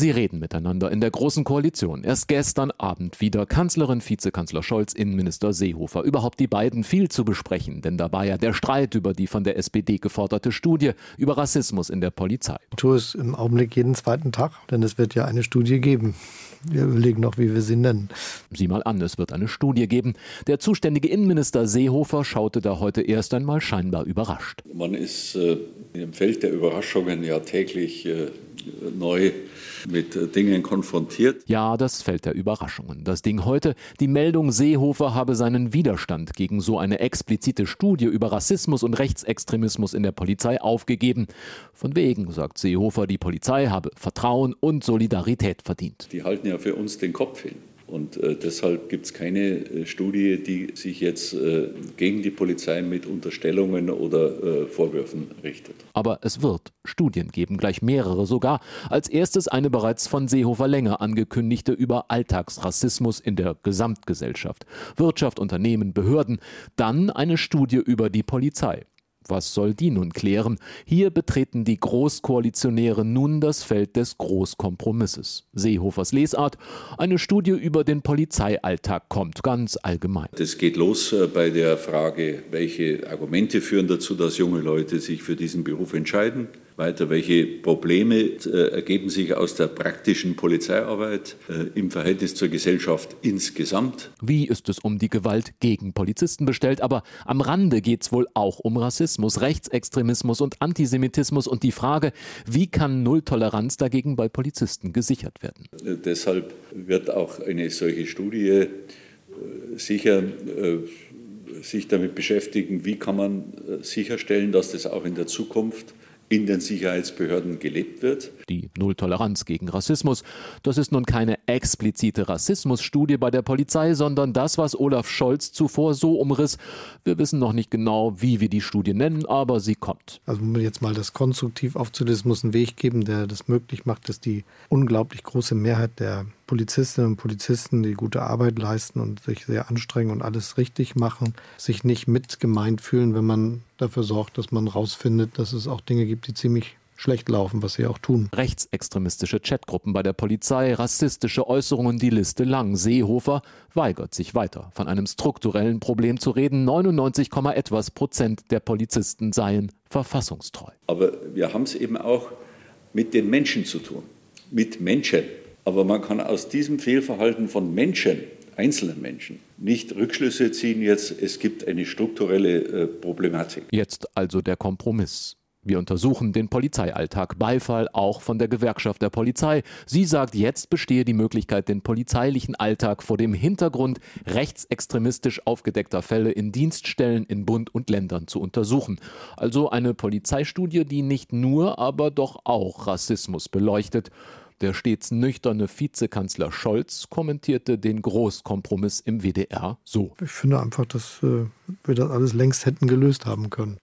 Sie reden miteinander in der Großen Koalition. Erst gestern Abend wieder Kanzlerin, Vizekanzler Scholz, Innenminister Seehofer. Überhaupt die beiden viel zu besprechen, denn da war ja der Streit über die von der SPD geforderte Studie über Rassismus in der Polizei. Ich tue es im Augenblick jeden zweiten Tag, denn es wird ja eine Studie geben. Wir überlegen noch, wie wir sie nennen. Sieh mal an, es wird eine Studie geben. Der zuständige Innenminister Seehofer schaute da heute erst einmal scheinbar überrascht. Man ist äh, im Feld der Überraschungen ja täglich äh, neu mit Dingen konfrontiert. Ja, das Feld der Überraschungen. Das Ding heute, die Meldung Seehofer habe seinen Widerstand gegen so eine explizite Studie über Rassismus und Rechtsextremismus in der Polizei aufgegeben. Von wegen, sagt Seehofer, die Polizei habe Vertrauen und Solidarität verdient. Die halten ja für uns den Kopf hin. Und äh, deshalb gibt es keine äh, Studie, die sich jetzt äh, gegen die Polizei mit Unterstellungen oder äh, Vorwürfen richtet. Aber es wird Studien geben, gleich mehrere sogar. Als erstes eine bereits von Seehofer länger angekündigte über Alltagsrassismus in der Gesamtgesellschaft. Wirtschaft, Unternehmen, Behörden. Dann eine Studie über die Polizei. Was soll die nun klären? Hier betreten die Großkoalitionäre nun das Feld des Großkompromisses. Seehofers Lesart, eine Studie über den Polizeialltag kommt ganz allgemein. Das geht los äh, bei der Frage, welche Argumente führen dazu, dass junge Leute sich für diesen Beruf entscheiden. Weiter, welche Probleme äh, ergeben sich aus der praktischen Polizeiarbeit äh, im Verhältnis zur Gesellschaft insgesamt? Wie ist es um die Gewalt gegen Polizisten bestellt? Aber am Rande geht es wohl auch um Rassismus, Rechtsextremismus und Antisemitismus und die Frage, wie kann Nulltoleranz dagegen bei Polizisten gesichert werden? Äh, deshalb wird auch eine solche Studie sicher sich damit beschäftigen, wie kann man sicherstellen, dass das auch in der Zukunft in den Sicherheitsbehörden gelebt wird. Die Nulltoleranz gegen Rassismus, das ist nun keine explizite Rassismusstudie bei der Polizei, sondern das, was Olaf Scholz zuvor so umriss. Wir wissen noch nicht genau, wie wir die Studie nennen, aber sie kommt. Also um jetzt mal das konstruktiv aufzulösen, muss einen Weg geben, der das möglich macht, dass die unglaublich große Mehrheit der Polizistinnen und Polizisten, die gute Arbeit leisten und sich sehr anstrengen und alles richtig machen, sich nicht mit gemeint fühlen, wenn man dafür sorgt, dass man rausfindet, dass es auch Dinge gibt, die ziemlich schlecht laufen, was sie auch tun. Rechtsextremistische Chatgruppen bei der Polizei, rassistische Äußerungen, die Liste lang. Seehofer weigert sich weiter, von einem strukturellen Problem zu reden. 99, etwas Prozent der Polizisten seien verfassungstreu. Aber wir haben es eben auch mit den Menschen zu tun, mit Menschen. Aber man kann aus diesem Fehlverhalten von Menschen, einzelnen Menschen, nicht Rückschlüsse ziehen jetzt, es gibt eine strukturelle äh, Problematik. Jetzt also der Kompromiss. Wir untersuchen den Polizeialltag. Beifall auch von der Gewerkschaft der Polizei. Sie sagt, jetzt bestehe die Möglichkeit, den polizeilichen Alltag vor dem Hintergrund rechtsextremistisch aufgedeckter Fälle in Dienststellen in Bund und Ländern zu untersuchen. Also eine Polizeistudie, die nicht nur, aber doch auch Rassismus beleuchtet. Der stets nüchterne Vizekanzler Scholz kommentierte den Großkompromiss im WDR so. Ich finde einfach, dass äh, wir das alles längst hätten gelöst haben können.